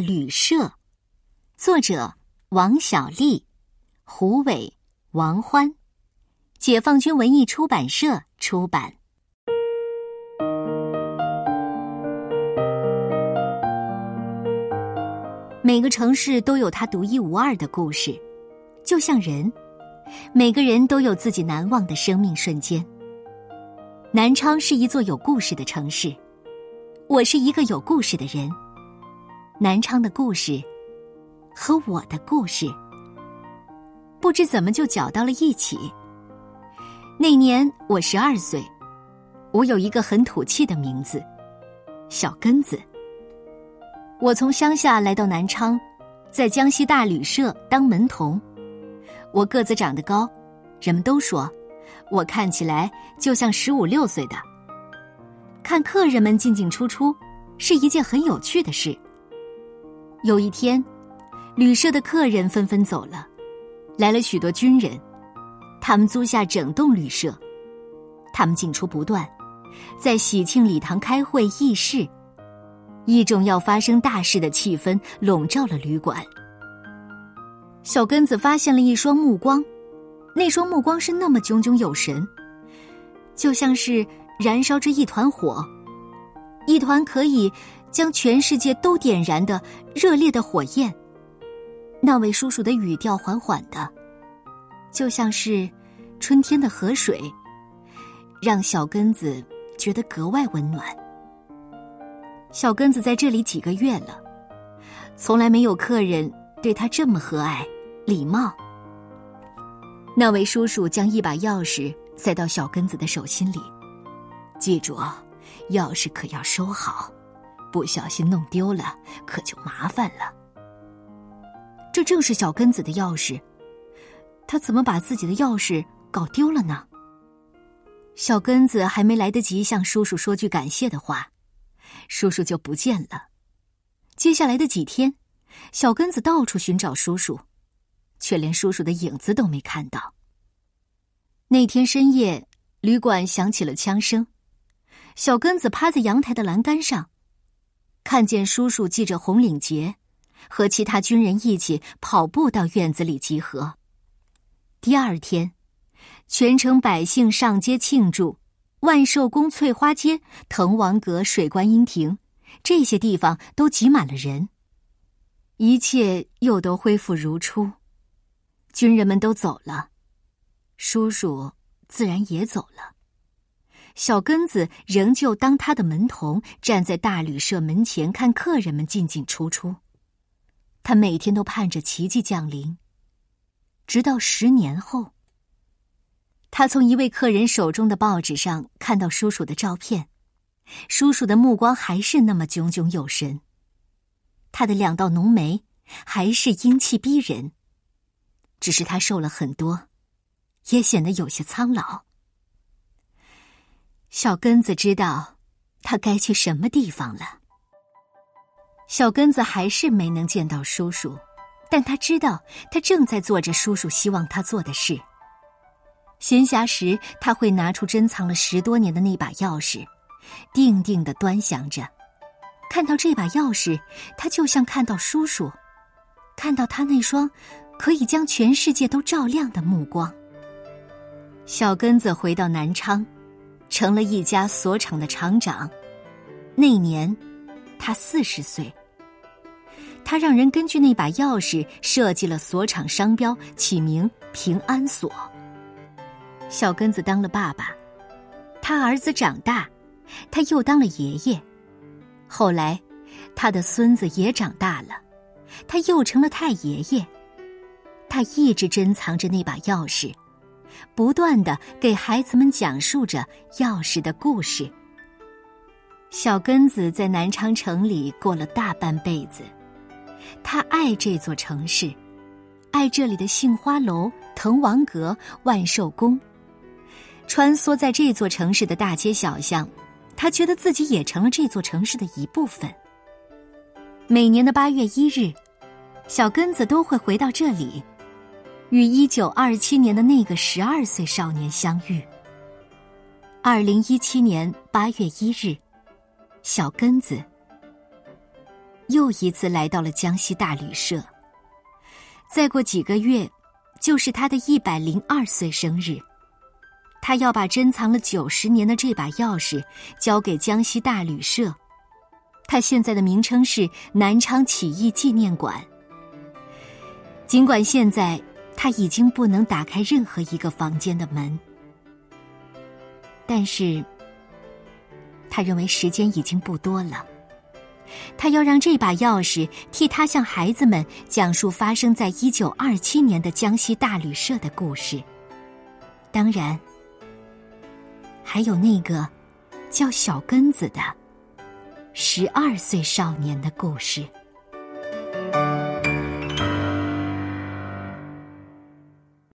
旅社，作者王小丽、胡伟、王欢，解放军文艺出版社出版。每个城市都有它独一无二的故事，就像人，每个人都有自己难忘的生命瞬间。南昌是一座有故事的城市，我是一个有故事的人。南昌的故事和我的故事，不知怎么就搅到了一起。那年我十二岁，我有一个很土气的名字——小根子。我从乡下来到南昌，在江西大旅社当门童。我个子长得高，人们都说我看起来就像十五六岁的。看客人们进进出出，是一件很有趣的事。有一天，旅社的客人纷纷走了，来了许多军人，他们租下整栋旅社，他们进出不断，在喜庆礼堂开会议事，一种要发生大事的气氛笼罩了旅馆。小根子发现了一双目光，那双目光是那么炯炯有神，就像是燃烧着一团火，一团可以。将全世界都点燃的热烈的火焰。那位叔叔的语调缓缓的，就像是春天的河水，让小根子觉得格外温暖。小根子在这里几个月了，从来没有客人对他这么和蔼礼貌。那位叔叔将一把钥匙塞到小根子的手心里，记住啊，钥匙可要收好。不小心弄丢了，可就麻烦了。这正是小根子的钥匙，他怎么把自己的钥匙搞丢了呢？小根子还没来得及向叔叔说句感谢的话，叔叔就不见了。接下来的几天，小根子到处寻找叔叔，却连叔叔的影子都没看到。那天深夜，旅馆响起了枪声，小根子趴在阳台的栏杆上。看见叔叔系着红领结，和其他军人一起跑步到院子里集合。第二天，全城百姓上街庆祝，万寿宫、翠花街、滕王阁、水观音亭这些地方都挤满了人。一切又都恢复如初，军人们都走了，叔叔自然也走了。小根子仍旧当他的门童，站在大旅社门前看客人们进进出出。他每天都盼着奇迹降临。直到十年后，他从一位客人手中的报纸上看到叔叔的照片，叔叔的目光还是那么炯炯有神，他的两道浓眉还是英气逼人，只是他瘦了很多，也显得有些苍老。小根子知道，他该去什么地方了。小根子还是没能见到叔叔，但他知道他正在做着叔叔希望他做的事。闲暇时，他会拿出珍藏了十多年的那把钥匙，定定的端详着。看到这把钥匙，他就像看到叔叔，看到他那双可以将全世界都照亮的目光。小根子回到南昌。成了一家锁厂的厂长，那年他四十岁。他让人根据那把钥匙设计了锁厂商标，起名“平安锁”。小根子当了爸爸，他儿子长大，他又当了爷爷。后来，他的孙子也长大了，他又成了太爷爷。他一直珍藏着那把钥匙。不断的给孩子们讲述着钥匙的故事。小根子在南昌城里过了大半辈子，他爱这座城市，爱这里的杏花楼、滕王阁、万寿宫。穿梭在这座城市的大街小巷，他觉得自己也成了这座城市的一部分。每年的八月一日，小根子都会回到这里。与一九二七年的那个十二岁少年相遇。二零一七年八月一日，小根子又一次来到了江西大旅社。再过几个月，就是他的一百零二岁生日。他要把珍藏了九十年的这把钥匙交给江西大旅社，他现在的名称是南昌起义纪念馆。尽管现在他已经不能打开任何一个房间的门，但是他认为时间已经不多了。他要让这把钥匙替他向孩子们讲述发生在一九二七年的江西大旅社的故事。当然。还有那个叫小根子的十二岁少年的故事。